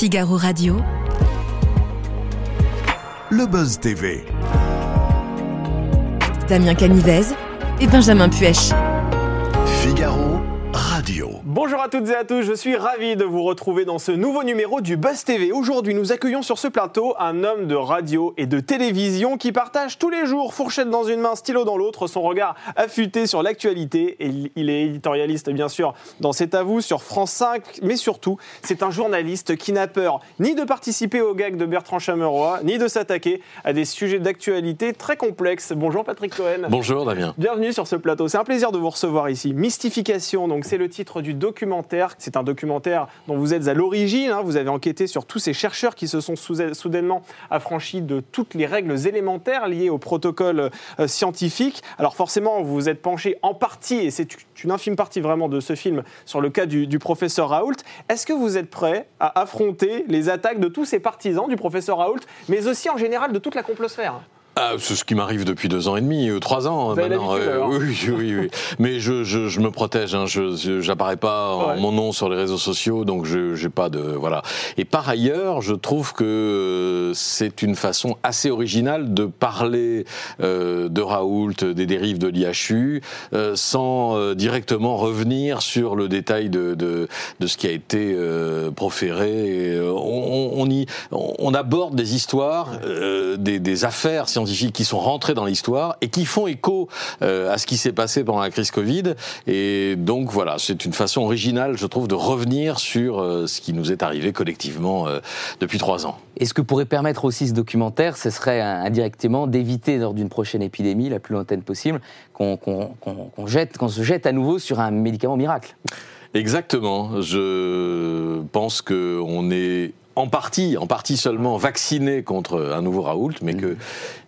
Figaro Radio. Le Buzz TV. Damien Canivez et Benjamin Puech. Figaro Radio. Bonjour à toutes et à tous, je suis ravi de vous retrouver dans ce nouveau numéro du Buzz TV. Aujourd'hui, nous accueillons sur ce plateau un homme de radio et de télévision qui partage tous les jours, fourchette dans une main, stylo dans l'autre, son regard affûté sur l'actualité. Et il est éditorialiste, bien sûr, dans C'est à vous, sur France 5, mais surtout, c'est un journaliste qui n'a peur ni de participer aux gags de Bertrand Chameroy, ni de s'attaquer à des sujets d'actualité très complexes. Bonjour Patrick Cohen. Bonjour Damien. Bienvenue sur ce plateau. C'est un plaisir de vous recevoir ici. Mystification, donc c'est le titre du documentaire. C'est un documentaire dont vous êtes à l'origine. hein. Vous avez enquêté sur tous ces chercheurs qui se sont soudainement affranchis de toutes les règles élémentaires liées au protocole euh, scientifique. Alors forcément, vous vous êtes penché en partie, et c'est une infime partie vraiment de ce film, sur le cas du, du professeur Raoult. Est-ce que vous êtes prêt à affronter les attaques de tous ces partisans du professeur Raoult, mais aussi en général de toute la complosphère? Ah, c'est ce qui m'arrive depuis deux ans et demi, euh, trois ans Vous avez maintenant. l'habitude, alors oui, oui, oui. Mais je, je, je me protège. Hein. Je, j'apparais pas en Ouais. mon nom sur les réseaux sociaux, donc je j'ai pas de voilà. Et par ailleurs, je trouve que euh, c'est une façon assez originale de parler euh, de Raoult, des dérives de l'IHU, euh, sans euh, directement revenir sur le détail de de, de ce qui a été euh, proféré. Et, euh, on, on y on aborde des histoires, euh, des, des affaires scientifiques qui sont rentrées dans l'histoire et qui font écho euh, à ce qui s'est passé pendant la crise Covid. Et donc voilà, c'est une façon originale, je trouve, de revenir sur euh, ce qui nous est arrivé collectivement euh, depuis trois ans. Et ce que pourrait permettre aussi ce documentaire, ce serait indirectement d'éviter lors d'une prochaine épidémie, la plus lointaine possible, qu'on qu'on- qu'on- qu'on jette, qu'on se jette à nouveau sur un médicament miracle. Exactement. Je pense que on est en partie, en partie seulement vacciné contre un nouveau Raoult, mais que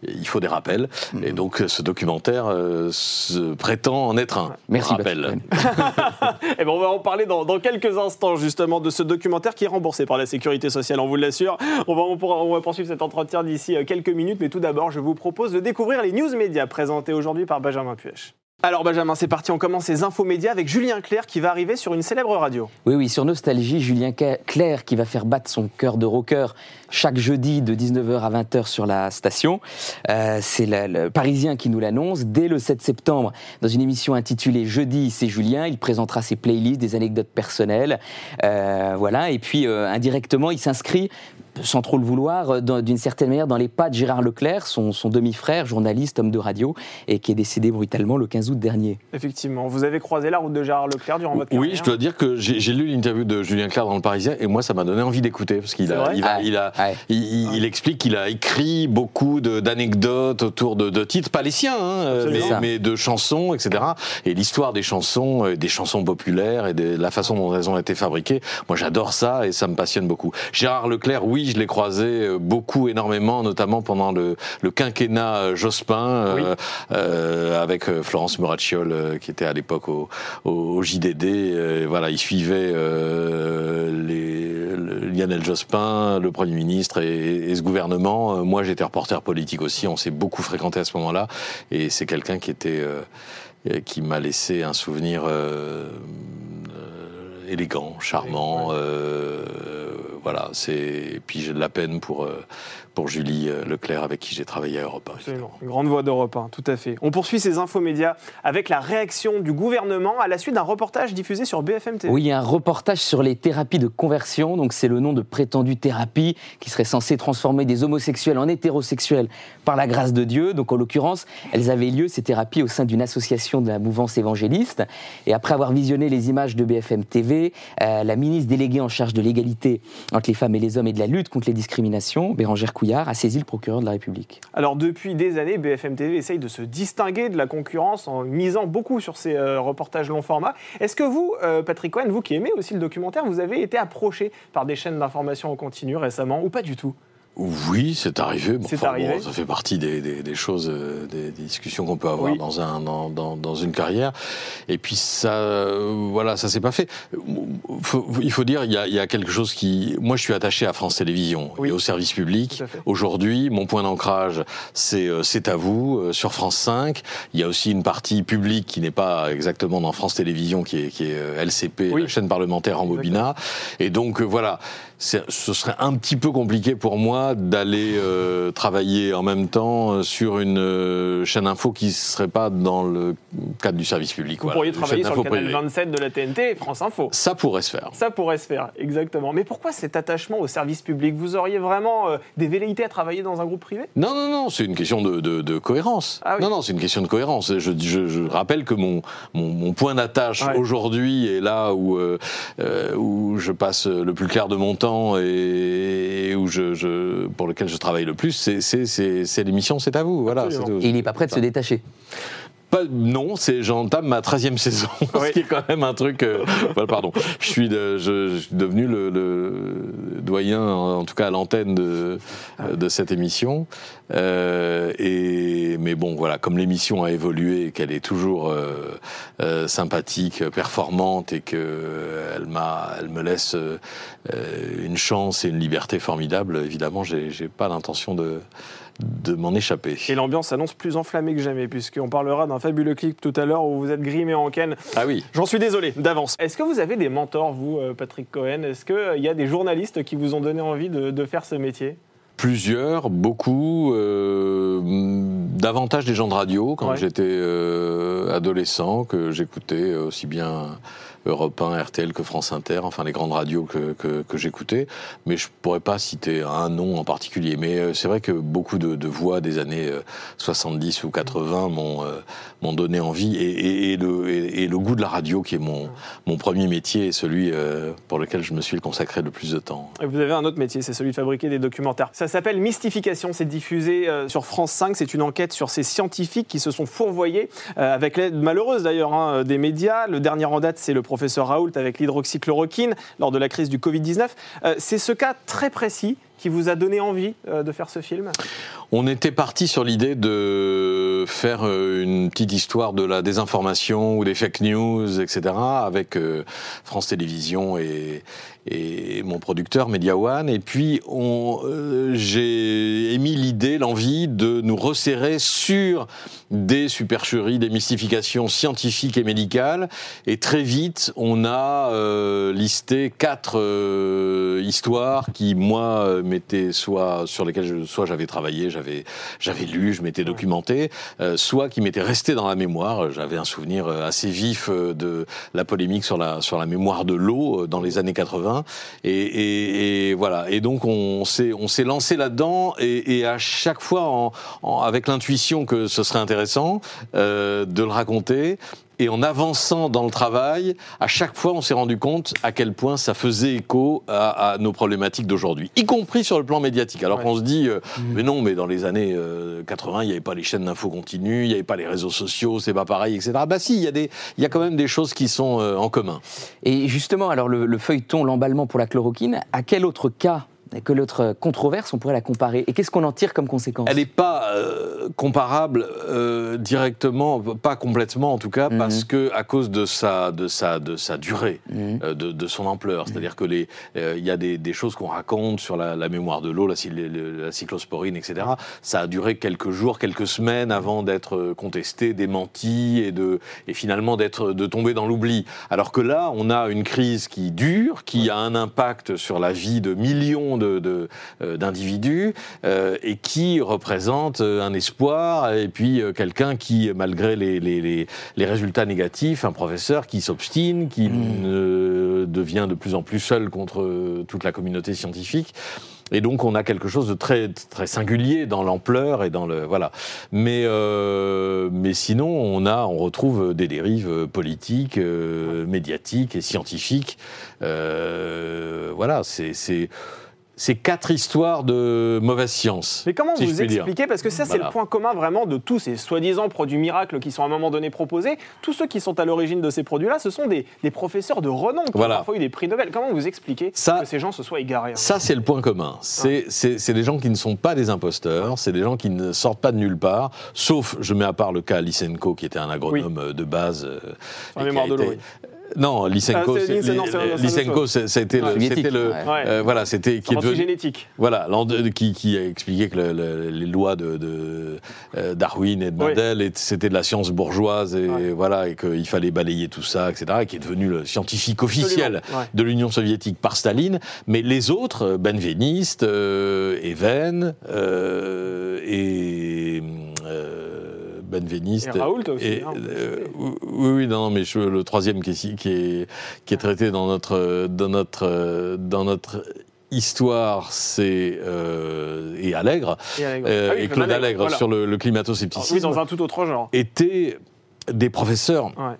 il faut des rappels. Et donc ce documentaire euh, se prétend en être un Merci, rappel. Patrick. Eh ben, on va en parler dans, dans quelques instants justement de ce documentaire qui est remboursé par la sécurité sociale, on vous l'assure. On va, on, pourra- on va poursuivre cet entretien d'ici euh, quelques minutes, mais tout d'abord, je vous propose de découvrir les news médias présentés aujourd'hui par Benjamin Puech. Alors Benjamin, c'est parti, on commence ces infos médias avec Julien Clerc qui va arriver sur une célèbre radio. Oui, oui, sur Nostalgie, Julien Clerc qui va faire battre son cœur de rocker chaque jeudi de 19h à 20h sur la station. Euh, c'est le Parisien qui nous l'annonce. Dès le 7 septembre, dans une émission intitulée Jeudi, c'est Julien, il présentera ses playlists, des anecdotes personnelles. Euh, voilà, et puis euh, indirectement, il s'inscrit, sans trop le vouloir, euh, d'une certaine manière, dans les pas de Gérard Leclerc, son, son demi-frère, journaliste, homme de radio, et qui est décédé brutalement le 15 août dernier. Effectivement, vous avez croisé la route de Gérard Leclerc durant votre Oui, carrière je dois dire que j'ai j'ai lu l'interview de Julien Clerc dans le Parisien et moi ça m'a donné envie d'écouter parce qu'il il, Ah, il, il- il explique qu'il a écrit beaucoup de- d'anecdotes autour de, de titres, pas les siens, hein, euh, mais, mais de chansons, etc. Et l'histoire des chansons, euh, des chansons populaires et de la façon dont elles ont été fabriquées, moi j'adore ça et ça me passionne beaucoup. Gérard Leclerc, oui, je l'ai croisé euh, beaucoup, énormément, notamment pendant le, le quinquennat euh, Jospin euh, Oui. euh, avec Florence Muracciol euh, qui était à l'époque au, JDD. voilà, il suivait euh, les, le- Lionel Jospin, le Premier ministre et, et ce gouvernement. Moi, j'étais reporter politique aussi. On s'est beaucoup fréquenté à ce moment-là, et c'est quelqu'un qui était euh, qui m'a laissé un souvenir élégant, charmant. euh, voilà, c'est et puis j'ai de la peine pour euh, pour Julie euh, Leclerc avec qui j'ai travaillé à Europe. un, Absolument. Une grande voix d'Europe 1, tout à fait. On poursuit ces infos médias avec la réaction du gouvernement à la suite d'un reportage diffusé sur BFM TV. Oui, un reportage sur les thérapies de conversion. Donc, c'est le nom de prétendues thérapies qui seraient censées transformer des homosexuels en hétérosexuels par la grâce de Dieu. Donc, en l'occurrence, elles avaient lieu, ces thérapies, au sein d'une association de la mouvance évangéliste. Et après avoir visionné les images de BFM TV, euh, la ministre déléguée en charge de l'égalité entre les femmes et les hommes et de la lutte contre les discriminations, Bérangère Couillard, a saisi le procureur de la République. Alors depuis des années, BFM TV essaye de se distinguer de la concurrence en misant beaucoup sur ces euh, reportages long format. Est-ce que vous, euh, Patrick Cohen, vous qui aimez aussi le documentaire, vous avez été approché par des chaînes d'information en continu récemment ou pas du tout? Oui, c'est arrivé. Bon, C'est enfin, arrivé. bon, ça fait partie des, des- des choses, euh, des, des discussions qu'on peut avoir Oui. dans, un, dans, dans, dans une carrière. Et puis ça, euh, voilà, ça s'est pas fait. Faut- il faut dire, il y, a, il y a quelque chose qui. Moi, je suis attaché à France Télévisions Oui. et au service public. Aujourd'hui, mon point d'ancrage, c'est euh, c'est à vous euh, sur France 5. Il y a aussi une partie publique qui n'est pas exactement dans France Télévisions, qui est, qui est LCP, Oui. la chaîne parlementaire en bobina. Et donc voilà, ce serait un petit peu compliqué pour moi d'aller euh, travailler en même temps euh, sur une euh, chaîne info qui serait pas dans le cadre du service public. Vous Voilà, pourriez travailler sur le canal privée. 27 de la TNT et France Info. Ça pourrait se faire. Ça pourrait se faire, exactement. Mais pourquoi cet attachement au service public? Vous auriez vraiment euh, des velléités à travailler dans un groupe privé? Non, non, non, c'est une question de, de- de cohérence. Ah oui. Non, non, c'est une question de cohérence. Je, je- je rappelle que mon, mon, mon point d'attache Ouais. aujourd'hui est là où, où je passe le plus clair de mon temps et, et où je, je- pour lequel je travaille le plus, c'est- l'émission C'est à vous. Voilà. Et il n'est pas prêt de se détacher. Pas- non, c'est j'entame ma 13e saison, Oui. ce qui est quand même un truc. euh, voilà, pardon, je suis, de- je, je suis devenu le, le doyen, en tout cas à l'antenne de, de cette émission. Euh, et mais bon, voilà, comme l'émission a évolué, et qu'elle est toujours euh, euh, sympathique, performante, et que elle m'a, elle me laisse euh, euh, une chance et une liberté formidable. Évidemment, j'ai j'ai pas l'intention de de m'en échapper. Et l'ambiance s'annonce plus enflammée que jamais, puisqu'on parlera d'un fabuleux clip tout à l'heure où vous êtes grimé en ken. Ah oui. J'en suis désolé d'avance. Est-ce que vous avez des mentors, vous, euh, Patrick Cohen? Est-ce qu'il y a des journalistes qui vous ont donné envie de, de faire ce métier? Plusieurs, beaucoup, euh, davantage des gens de radio quand Ouais. j'étais euh, adolescent, que j'écoutais aussi bien Europe 1, RTL que France Inter, enfin les grandes radios que, que, j'écoutais. Mais je pourrais pas citer un nom en particulier. Mais euh, c'est vrai que beaucoup de, voix des années euh, 70 ou 80 m'ont euh, m'ont donné envie et, le, et, le goût de la radio qui est mon, mon premier métier et celui euh, pour lequel je me suis consacré le plus de temps. Vous avez un autre métier, c'est celui de fabriquer des documentaires. Ça s'appelle Mystification, c'est diffusé euh, sur France 5. C'est une enquête sur ces scientifiques qui se sont fourvoyés, euh, avec l'aide malheureuse d'ailleurs hein, des médias. Le dernier en date, c'est le professeur Raoult avec l'hydroxychloroquine lors de la crise du Covid-19. Euh, c'est ce cas très précis qui vous a donné envie euh, de faire ce film? On était parti sur l'idée de faire euh, une petite histoire de la désinformation ou des fake news, etc., avec euh, France Télévisions et, mon producteur Media One. Et puis, euh, j'ai émis l'idée, l'envie de nous resserrer sur des supercheries, des mystifications scientifiques et médicales. Et très vite, on a listé quatre histoires qui, moi, m'étaient soit sur lesquelles soit j'avais travaillé, j'avais lu, je m'étais documenté, euh, soit qui m'étaient restées dans la mémoire. J'avais un souvenir euh, assez vif euh, de la polémique sur la sur la mémoire de l'eau euh, dans les années 80. Et, et, et voilà. Et donc on s'est on s'est lancé là-dedans et, et à chaque fois en, en- avec l'intuition que ce serait intéressant euh, de le raconter. Et en avançant dans le travail, à chaque fois, on s'est rendu compte à quel point ça faisait écho à, à nos problématiques d'aujourd'hui, y compris sur le plan médiatique. Alors Ouais. qu'on se dit, euh, mais non, mais dans les années euh, 80, il n'y avait pas les chaînes d'infos continues, il n'y avait pas les réseaux sociaux, c'est pas pareil, etc. Bah si, il y, a des- il y a quand même des choses qui sont euh, en commun. Et justement, alors le, le feuilleton, l'emballement pour la chloroquine, à quel autre cas, que l'autre controverse, on pourrait la comparer Et qu'est-ce qu'on en tire comme conséquence? Elle n'est pas euh, comparable euh, directement, pas complètement en tout cas, Mhm. parce que à cause de sa, de sa, de sa durée, Mhm. euh, de, de son ampleur. C'est-à-dire que les, il y a des, des choses qu'on raconte sur la, la mémoire de l'eau, la, cyclosporine, etc. Ça a duré quelques jours, quelques semaines avant d'être contesté, démenti et de, et finalement d'être, de tomber dans l'oubli. Alors que là, on a une crise qui dure, qui a un impact sur la vie de millions de, d'individus euh, et qui représente euh, un espoir et puis euh, quelqu'un qui, malgré les, les, les, les résultats négatifs, un professeur qui s'obstine, qui euh, devient de plus en plus seul contre euh, toute la communauté scientifique. Et donc on a quelque chose de très très singulier dans l'ampleur et dans le voilà. Mais euh, mais sinon on a on retrouve des dérives politiques, euh, médiatiques et scientifiques. Euh, voilà, c'est c'est quatre histoires de mauvaise science. Mais comment si vous expliquez Parce que ça, c'est Voilà. le point commun vraiment de tous ces soi-disant produits miracles qui sont à un moment donné proposés. Tous ceux qui sont à l'origine de ces produits-là, ce sont des, des professeurs de renom qui Voilà. ont parfois eu des prix Nobel. Comment vous expliquez Ça- que ces gens se soient égarés hein? Ça, c'est le point commun. C'est des gens qui ne sont pas des imposteurs, c'est des gens qui ne sortent pas de nulle part, sauf, je mets à part le cas Lysenko, qui était un agronome euh, de base. euh, et qui mémoire a de l'eau, été-. Non, Lysenko, Ah, c'était le, Soviétique, c'était le, ouais. Ouais. euh, voilà, c'était qui est devenu, Antigénétique. voilà, qui, qui a expliqué que le- le- les lois de, de, euh, Darwin et de. Mendel, et c'était de la science bourgeoise et Ouais. voilà, et qu'il fallait balayer tout ça, etc., et qui est devenu le scientifique officiel ouais. de l'Union soviétique par Staline, mais les autres, euh, Benveniste, euh, Even euh, et Benveniste Et Raoult aussi, et, hein, euh, oui, oui, non, mais je- le troisième qui est, qui est qui est traité dans notre dans notre dans notre histoire, c'est euh, et Allègre Et, Allègre. euh, Ah oui, et Claude Allègre voilà. sur le, le climato-scepticisme Oui, dans un tout autre genre. étaient des professeurs Ouais.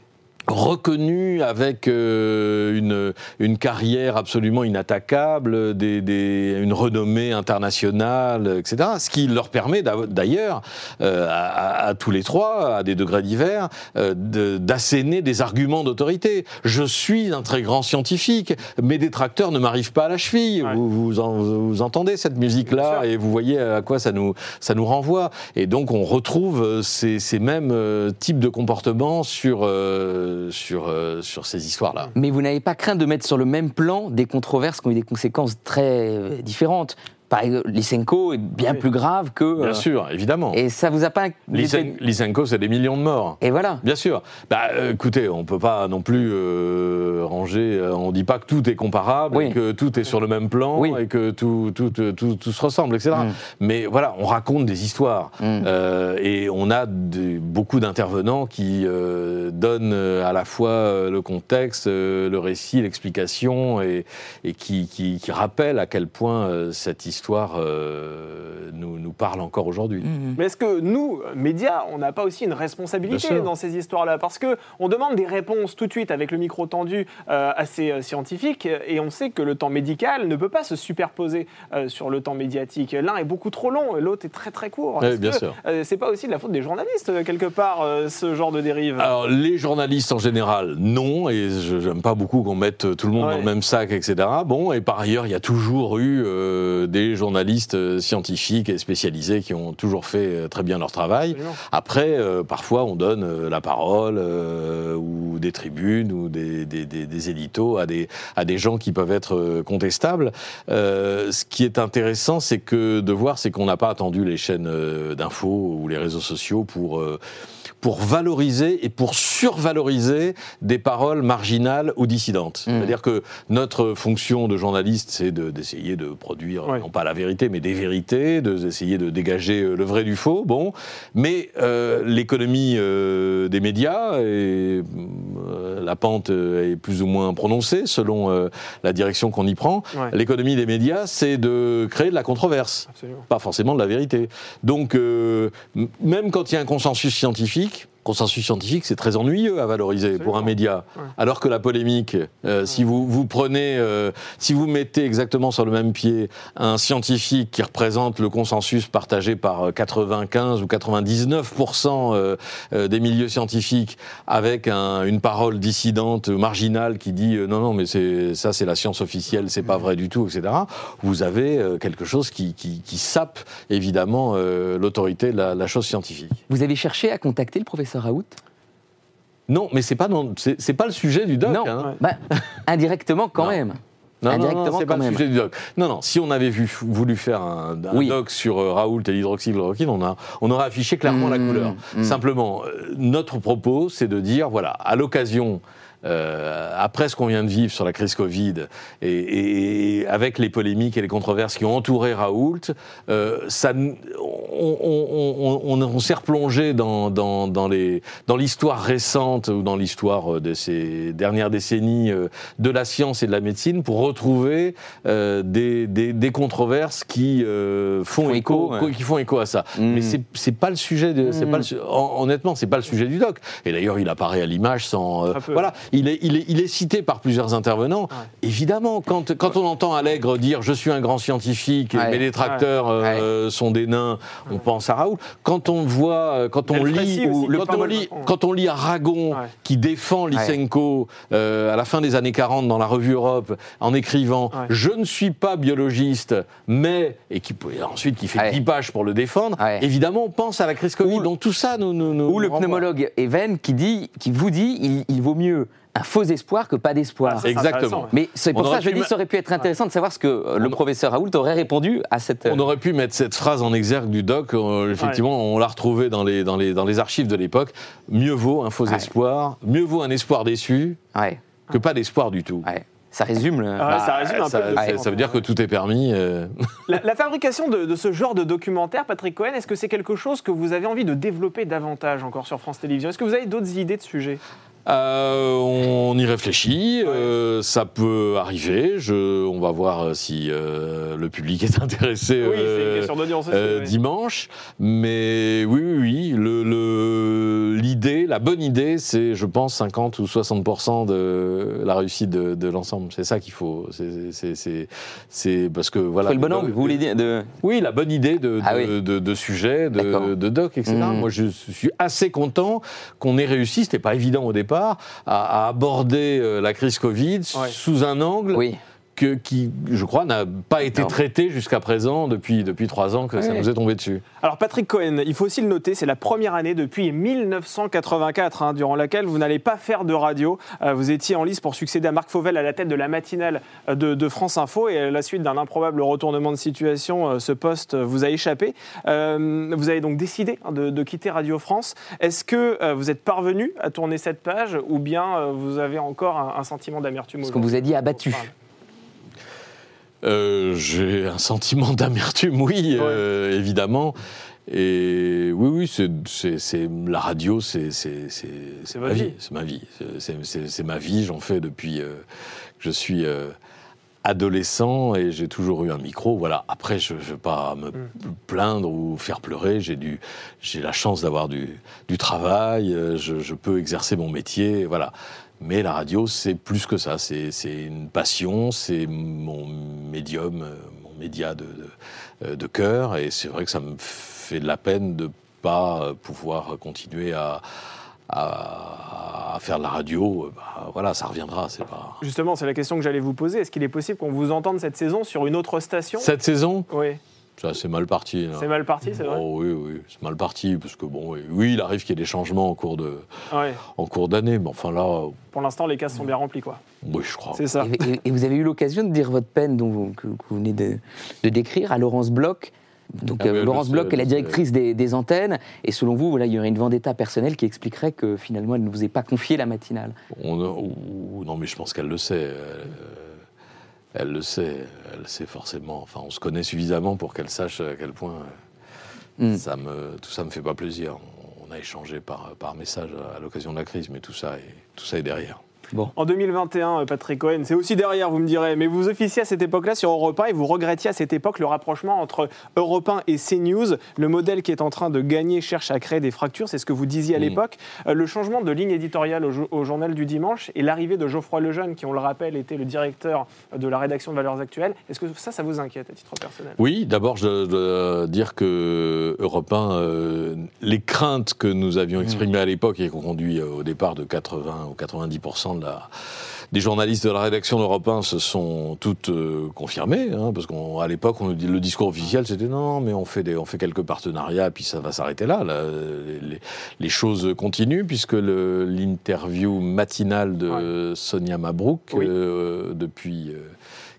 Reconnus avec euh, une, une carrière absolument inattaquable, des, des- une renommée internationale, etc. Ce qui leur permet d'a- d'ailleurs, euh, à, à- tous les trois, à des degrés divers, euh, de- d'asséner des arguments d'autorité. Je suis un très grand scientifique, mes détracteurs ne m'arrivent pas à la cheville. Ouais. Vous, vous, en- vous entendez cette musique-là et vous voyez à quoi ça nous, ça nous renvoie. Et donc on retrouve euh, ces, ces mêmes euh, types de comportements sur, euh, sur, euh, sur ces histoires-là. Mais vous n'avez pas craint de mettre sur le même plan des controverses qui ont eu des conséquences très euh, différentes. Par exemple, Lysenko est bien Oui. plus grave que. Bien euh, sûr, évidemment. Et ça vous a pas. Lysen- Lysenko, c'est des millions de morts. Et voilà. Bien sûr. Bah, euh, écoutez, on peut pas non plus euh, ranger. on dit pas que tout est comparable, Oui. et que tout est sur le même plan, Oui. et que tout, tout, tout, tout se ressemble, etc. Mm. Mais voilà, on raconte des histoires, Mm. Euh, et on a beaucoup d'intervenants qui donnent à la fois le contexte, le récit, l'explication, et, et qui, qui, qui rappellent à quel point cette histoire euh, nous, nous parle encore aujourd'hui. Mm. Mais est-ce que nous, médias, on n'a pas aussi une responsabilité dans ces histoires-là? Parce que on demande des réponses tout de suite avec le micro tendu euh, assez euh, scientifiques, et on sait que le temps médical ne peut pas se superposer euh, sur le temps médiatique. L'un est beaucoup trop long, et l'autre est très très court. Oui, bien que, sûr. euh, c'est pas aussi de la faute des journalistes quelque part euh, ce genre de dérive? Alors, les journalistes en général, non, et je n'aime pas beaucoup qu'on mette tout le monde Ouais. dans le même sac, etc. Bon, et par ailleurs, il y a toujours eu euh, journalistes euh, scientifiques et spécialisés qui ont toujours fait euh, très bien leur travail. Absolument. Après, euh, parfois, on donne la parole euh, ou des tribunes ou des, des, des, des éditos à des, à des gens qui peuvent être contestables. Euh, ce qui est intéressant, c'est que de voir, c'est qu'on n'a pas attendu les chaînes d'infos ou les réseaux sociaux pour pour valoriser et pour survaloriser des paroles marginales ou dissidentes. Mm. C'est-à-dire que notre fonction de journaliste, c'est de- d'essayer de, produire, Ouais. non pas la vérité, mais des vérités, d'essayer de dégager euh, le vrai du faux. Bon, mais euh, l'économie euh, des médias, et, la pente est plus ou moins prononcée selon la direction qu'on y prend. Ouais. L'économie des médias, c'est de créer de la controverse Absolument. pas forcément de la vérité. Donc, même quand il y a un consensus scientifique, consensus scientifique, c'est très ennuyeux à valoriser pour un média. Ouais. Alors que la polémique, euh, si vous, vous prenez, euh, si vous mettez exactement sur le même pied un scientifique qui représente le consensus partagé par euh, 95 ou 99% euh, euh, des milieux scientifiques, avec un- une parole dissidente, marginale, qui dit euh, non, non, mais c'est ça, c'est la science officielle, c'est pas vrai du tout, etc. Vous avez euh, quelque chose qui, qui, qui sape évidemment euh, l'autorité de la, la chose scientifique. Vous avez cherché à contacter le professeur Raoult Non, mais c'est pas dans- c'est c'est pas le sujet du doc. Non. hein. Ouais. Bah, indirectement quand Non. même. Non, non, Indirectement, c'est quand pas le même. sujet du doc. Non, non, si on avait vu, voulu faire un, un Oui. doc sur euh, Raoult et l'hydroxychloroquine, on, a, on aurait affiché clairement la Mmh, couleur. mmh. Simplement, euh, notre propos, c'est de dire, voilà, à l'occasion, euh, après ce qu'on vient de vivre sur la crise Covid, et, et- et avec les polémiques et les controverses qui ont entouré Raoult, euh, ça, n- on, on- on- on- s'est replongé dans, dans, dans les- dans l'histoire récente ou dans l'histoire de ces dernières décennies euh, de la science et de la médecine pour retrouver euh, des, des- des controverses qui euh, font, Font écho, écho, ouais. qui font écho à ça. Mm. Mais c'est c'est pas le sujet de, c'est Mm. pas le hon- honnêtement, c'est pas le sujet du doc. Et d'ailleurs, il apparaît à l'image sans, euh, voilà. il est, il est, il est cité par plusieurs intervenants. Évidemment, quand, quand on entend Allègre dire je suis un grand scientifique, Ouais. mais les tracteurs euh, sont des nains, on pense à Raoul. Quand on voit, euh, quand on lit, ou- le quand on lit, Macron. quand on lit Aragon Ouais. qui défend Lysenko euh, à la fin des années 40 dans la revue Europe en écrivant Ouais. je ne suis pas biologiste, mais et qui et ensuite qui fait Ouais. 10 pages pour le défendre. Ouais. Évidemment, on pense à la crise Covid. Ou- donc tout ça nous, nous, nous Ou le pneumologue Even qui, dit, qui vous dit il, il vaut mieux un faux espoir que pas d'espoir. Ah, Exactement. Mais c'est pour On ça aurait que je pu dis ça aurait pu être intéressant de savoir ce que euh, le On- professeur Raoult aurait répondu à cette. On aurait pu mettre cette phrase en exergue du doc. euh, effectivement, on l'a retrouvée dans les, dans, les, dans les archives de l'époque. Mieux vaut un faux Ouais. espoir, mieux vaut un espoir déçu Ouais, que pas d'espoir du tout. ouais. Ça résume le. Ah, ça résume un ça, peu ça- veut dire que tout est permis. euh. La, la fabrication de, de ce genre de documentaire, Patrick Cohen, est-ce que c'est quelque chose que vous avez envie de développer davantage encore sur France Télévisions? Est-ce que vous avez d'autres idées de sujets? Euh, on y réfléchit, euh, ça peut arriver. Je, on va voir euh, si euh, le public est intéressé Oui, c'est une question d'audience euh, dimanche. Mais oui, oui, oui. Le, le- l'idée, la bonne idée, c'est, je pense, 50 ou 60% de la réussite de, de l'ensemble. C'est ça qu'il faut. C'est, parce que voilà. Faut le bon angle, vous voulez dire de... Oui, la bonne idée de, Ah de, oui. de- de sujet, de, de doc, etc. Mhm. Moi, je suis assez content qu'on ait réussi, c'était pas évident au départ, à, à aborder euh, la crise Covid Ouais. sous un angle Oui. Que, qui, je crois, n'a pas été Non. traité jusqu'à présent depuis, depuis trois ans que ça nous est tombé dessus. Alors Patrick Cohen, il faut aussi le noter, c'est la première année depuis 1984 hein, durant laquelle vous n'allez pas faire de radio. Euh, vous étiez en lice pour succéder à Marc Fauvel à la tête de la matinale euh, de, de France Info et à la suite d'un improbable retournement de situation, euh, ce poste vous a échappé. Euh, vous avez donc décidé hein, de, de quitter Radio France. Est-ce que euh, vous êtes parvenu à tourner cette page ou bien euh, vous avez encore un, un sentiment d'amertume Parce qu'on vous a dit abattu. Euh, J'ai un sentiment d'amertume, oui, euh, évidemment. Et oui, oui, c'est, la radio, c'est, ma vie. C'est ma vie. C'est, ma vie. J'en fais depuis euh, que je suis adolescent et j'ai toujours eu un micro. Voilà. Après, je ne vais pas me plaindre ou faire pleurer. J'ai, du, j'ai la chance d'avoir du, du travail. Je, je peux exercer mon métier. Voilà. Mais la radio, c'est plus que ça. C'est, c'est une passion. C'est mon médium, euh, mon média de, de, euh, de cœur. Et c'est vrai que ça me fait de la peine de pas pouvoir continuer à, à, faire de la radio. Bah, voilà, ça reviendra. C'est pas. Justement, c'est la question que j'allais vous poser. Est-ce qu'il est possible qu'on vous entende cette saison sur une autre station? Cette saison, Oui, c'est mal parti. là. c'est mal parti, c'est vrai Oh, oui, oui, c'est mal parti parce que bon, oui, il arrive qu'il y ait des changements en cours de, Ouais. en cours d'année, mais enfin là, euh, Pour l'instant, les cases sont bien remplies, quoi. oui, je crois. C'est ça. Et, et- et vous avez eu l'occasion de dire votre peine dont vous, que, que vous venez de, de décrire à Laurence Bloch. Donc Ah euh, Laurence Bloch est la directrice des, des antennes. Et selon vous, voilà, il y aurait une vendetta personnelle qui expliquerait que finalement elle ne vous ait pas confié la matinale. On- ou- non, mais je pense qu'elle le sait. Elle, euh, elle le sait. Elle sait forcément. Enfin, on se connaît suffisamment pour qu'elle sache à quel point Mm. ça me, tout ça me fait pas plaisir. On, a échangé par, par message à, à l'occasion de la crise, mais tout ça est, tout ça est derrière. Bon. En 2021, euh, Patrick Cohen, c'est aussi derrière, vous me direz, mais vous officiez à cette époque-là sur Europe 1 et vous regrettiez à cette époque le rapprochement entre Europe 1 et CNews. Le modèle qui est en train de gagner cherche à créer des fractures, c'est ce que vous disiez à l'époque. Euh, Le changement de ligne éditoriale au, jo- au journal du dimanche et l'arrivée de Geoffroy Lejeune, qui, on le rappelle, était le directeur de la rédaction de Valeurs Actuelles, est-ce que ça, ça vous inquiète à titre personnel? Oui, d'abord, je dois dire que Europe 1, euh, les craintes que nous avions exprimées à l'époque et qui ont conduit au départ de 80 ou 90% de des journalistes de la rédaction d'Europe 1 se sont toutes euh, confirmées, hein, parce qu'à l'époque, on nous dit le discours officiel, c'était non, mais on fait, des, on fait quelques partenariats, puis ça va s'arrêter là. là. Les, choses continuent, puisque l'interview matinale de Sonia Mabrouk, Oui. euh, depuis euh,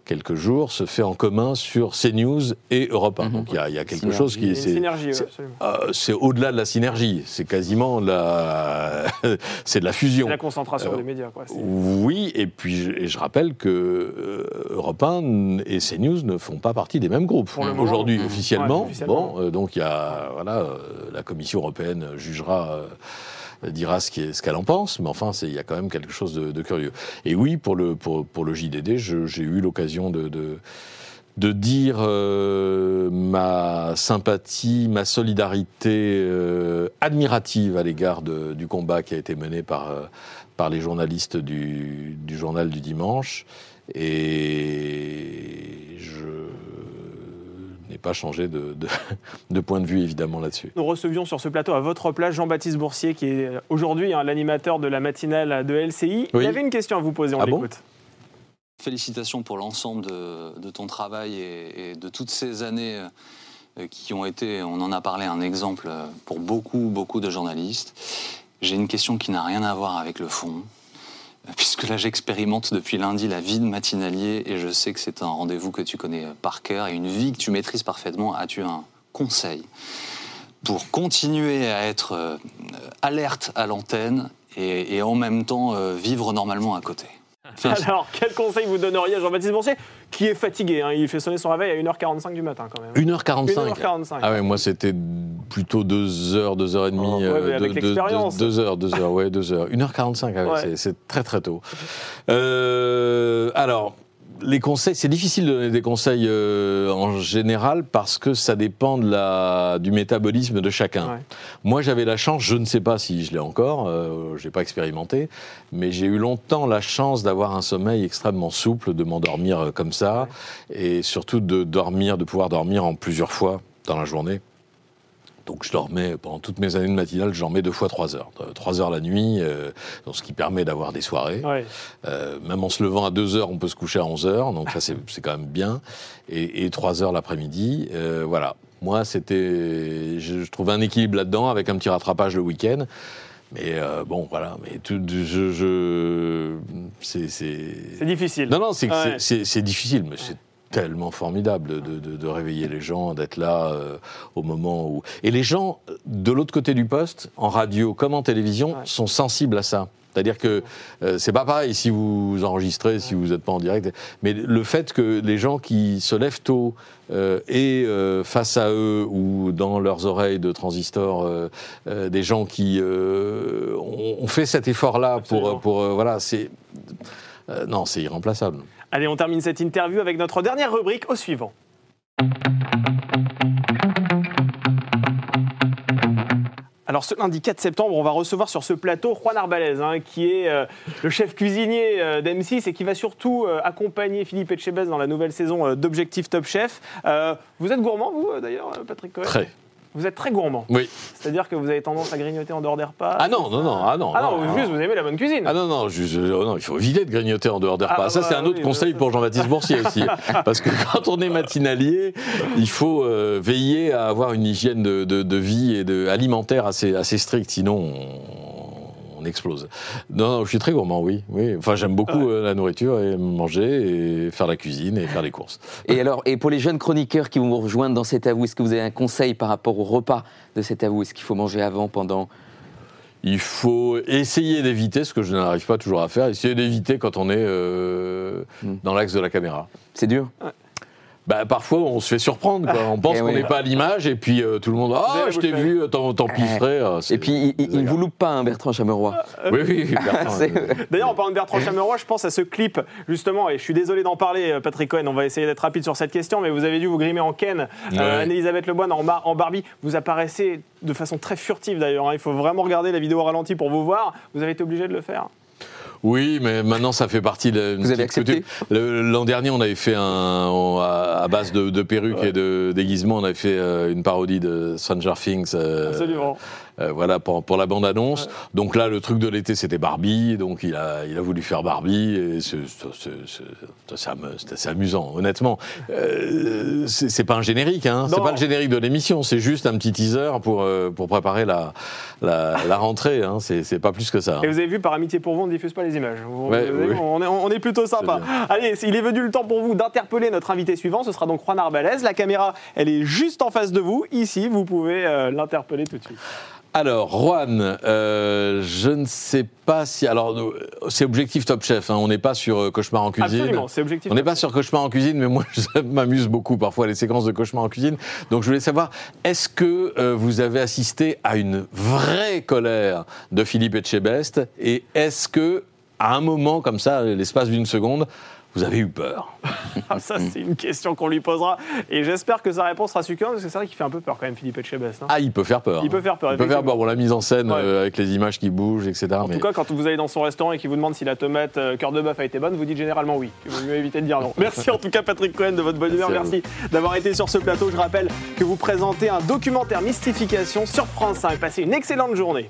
quelques jours, se fait en commun sur CNews et Europe 1. Mhm. Donc il y a, il y a quelque Synergie. chose qui est... une c'est- synergie, ouais, c'est- absolument. euh, c'est au-delà de la synergie, c'est quasiment la, c'est de la C'est fusion. la concentration Euh, des médias. Quoi. C'est- Oui, et puis je, et je rappelle que euh, Europe 1 et CNews ne font pas partie des mêmes groupes aujourd'hui officiellement. Ouais, officiellement. Bon, euh, donc il y a voilà, euh, la Commission européenne jugera. Euh, dira ce qu'elle en pense, mais enfin, il y a quand même quelque chose de, curieux. Et oui, pour le, JDD, j'ai eu l'occasion de, dire euh, ma sympathie, ma solidarité euh, admirative à l'égard du combat qui a été mené par, les journalistes du, du journal du dimanche. Et je pas changé de, de- de point de vue, évidemment, là-dessus. Nous recevions sur ce plateau à votre place Jean-Baptiste Boursier, qui est aujourd'hui hein, l'animateur de la matinale de LCI. Il Oui. avait une question à vous poser, on Ah bon l'écoute. Félicitations pour l'ensemble de, de ton travail et, et de toutes ces années euh, qui ont été, on en a parlé, un exemple pour beaucoup, beaucoup de journalistes. J'ai une question qui n'a rien à voir avec le fond, puisque là j'expérimente depuis lundi la vie de matinalier et je sais que c'est un rendez-vous que tu connais par cœur et une vie que tu maîtrises parfaitement. As-tu un conseil pour continuer à être euh, alerte à l'antenne et, et en même temps euh, vivre normalement à côté? Alors, quel conseil vous donneriez à Jean-Baptiste Boursier, qui est fatigué hein, Il fait sonner son réveil à 1h45 du matin quand même. 1h45 1h45. Ah ouais, moi c'était plutôt 2 heures, 2 heures et demie. Oh, ouais, mais avec l'expérience. 2 heures, 2 heures, ouais, 2 heures. 1h45, ah ouais, Ouais. c'est- c'est très très tôt. Euh, alors, les conseils, c'est difficile de donner des conseils euh, en général parce que ça dépend de la, du métabolisme de chacun. Ouais. Moi, j'avais la chance, je ne sais pas si je l'ai encore, euh, je n'ai pas expérimenté, mais j'ai eu longtemps la chance d'avoir un sommeil extrêmement souple, de m'endormir euh, comme ça, et surtout de dormir, de pouvoir dormir en plusieurs fois dans la journée. Donc je dormais, pendant toutes mes années de matinale, je dormais deux fois trois heures. Euh, Trois heures la nuit, euh, donc ce qui permet d'avoir des soirées. Ouais. Euh, même en se levant à 2 heures, on peut se coucher à 11 heures, donc ça c'est quand même bien. Et, et 3 heures l'après-midi, euh, voilà. Moi, c'était, je, je trouvais un équilibre là-dedans avec un petit rattrapage le week-end. Mais euh, bon, voilà. Mais tout, je, je, c'est, difficile. non, non, Ouais. c'est difficile, mais c'est tellement formidable de, de- de- réveiller les gens, d'être là euh, au moment où. Et les gens, de l'autre côté du poste, en radio comme en télévision, Ouais. sont sensibles à ça. C'est-à-dire que euh, c'est pas pareil si vous enregistrez, si vous n'êtes pas en direct. Mais le fait que les gens qui se lèvent tôt euh, et euh, face à eux ou dans leurs oreilles de transistors, euh, euh, des gens qui euh, ont, ont fait cet effort-là pour, pour voilà, c'est euh, non, c'est irremplaçable. Allez, on termine cette interview avec notre dernière rubrique au suivant. Alors ce lundi 4 septembre, on va recevoir sur ce plateau Juan Arbalez, hein, qui est euh, le chef cuisinier euh, d'M6 et qui va surtout euh, accompagner Philippe Etchebest dans la nouvelle saison d'Objectif Top Chef. Vous êtes gourmand, vous, d'ailleurs, Patrick Cohen? Très. Vous êtes très gourmand. Oui. C'est-à-dire que vous avez tendance à grignoter en dehors des repas Ah non, non, non, ah non. Ah non, juste, vous aimez la bonne cuisine Ah non, non, juste, euh, non, il faut éviter de grignoter en dehors des repas. Ah, ça, bah, c'est un autre oui, conseil bah, pour Jean-Baptiste Boursier aussi. Parce que quand on est matinalier, il faut euh, veiller à avoir une hygiène de, de- de vie et de, alimentaire assez, assez stricte, sinon on, on explose. Non, non, je suis très gourmand, oui. oui. Enfin, j'aime beaucoup euh, la nourriture et manger et faire la cuisine et faire les courses. Et alors, et pour les jeunes chroniqueurs qui vont vous rejoindre dans cet avou, est-ce que vous avez un conseil par rapport au repas de cet avou? Est-ce qu'il faut manger avant, pendant? Il faut essayer d'éviter, ce que je n'arrive pas toujours à faire, essayer d'éviter quand on est euh, Hmm. dans l'axe de la caméra. C'est dur? Bah, parfois, on se fait surprendre. Quoi. On pense Eh qu'on oui. n'est pas à l'image et puis euh, tout le monde Ah, je t'ai vu, t'en t'en pisserais. Ah, c'est- Et puis, il- ne vous loupe pas, hein, Bertrand Chameroy. Oui, oui, Bertrand, euh, D'ailleurs, en parlant de Bertrand Chameroy, je pense à ce clip, justement, et je suis désolé d'en parler, euh, Patrick Cohen, on va essayer d'être rapide sur cette question, mais vous avez dû vous grimer en Ken, euh, Ouais. Anne-Elisabeth Leboine en, Bar- en Barbie, vous apparaissez de façon très furtive d'ailleurs, hein. il faut vraiment regarder la vidéo au ralenti pour vous voir, vous avez été obligé de le faire. Oui, mais maintenant, ça fait partie de. Vous avez accepté? L'an dernier, on avait fait un. on- à à base de, de perruques et de déguisements, on avait fait euh, une parodie de Stranger Things. euh, Absolument. Euh, voilà, pour, pour la bande-annonce. Donc là, le truc de l'été, c'était Barbie. Donc il a, il a voulu faire Barbie. Et c'est- assez amusant, honnêtement. Euh, c'est pas un générique, hein. C'est pas le générique de l'émission. C'est juste un petit teaser pour, euh, pour préparer la, la, la rentrée. Hein. C'est pas plus que ça. Et vous avez vu, par amitié pour vous, on ne diffuse pas les images. Vous- Ouais, vous avez oui. vu, on, est, on est plutôt sympa. Allez, il est venu le temps pour vous d'interpeller notre invité suivant. Ce sera donc Juan Arbalez. La caméra, elle est juste en face de vous. Ici, vous pouvez euh, l'interpeller tout de suite. Alors, Juan, euh, je ne sais pas si. Alors, c'est objectif Top Chef. hein. On n'est pas sur euh, Cauchemar en cuisine. Absolument, c'est objectif. On n'est pas sur Cauchemar en cuisine, mais moi, ça m'amuse beaucoup parfois les séquences de Cauchemar en cuisine. Donc, je voulais savoir, est-ce que euh, vous avez assisté à une vraie colère de Philippe Etchebest? Et est-ce que, à un moment comme ça, l'espace d'une seconde, vous avez eu peur Ah, Ça, c'est une question qu'on lui posera. Et j'espère que sa réponse sera succincte, parce que c'est vrai qu'il fait un peu peur quand même, Philippe Etchebest. hein. Ah, il peut faire peur. Il peut faire peur, Il peut faire peur. Bon, la mise en scène Ouais. euh, avec les images qui bougent, etc. En mais- tout cas, quand vous allez dans son restaurant et qu'il vous demande si la tomate euh, cœur de bœuf a été bonne, vous dites généralement oui. Il vaut mieux éviter de dire non. Merci en tout cas, Patrick Cohen, de votre bonne humeur. Merci Merci d'avoir été sur ce plateau. Je rappelle que vous présentez un documentaire mystification sur France 5. Passez une excellente journée.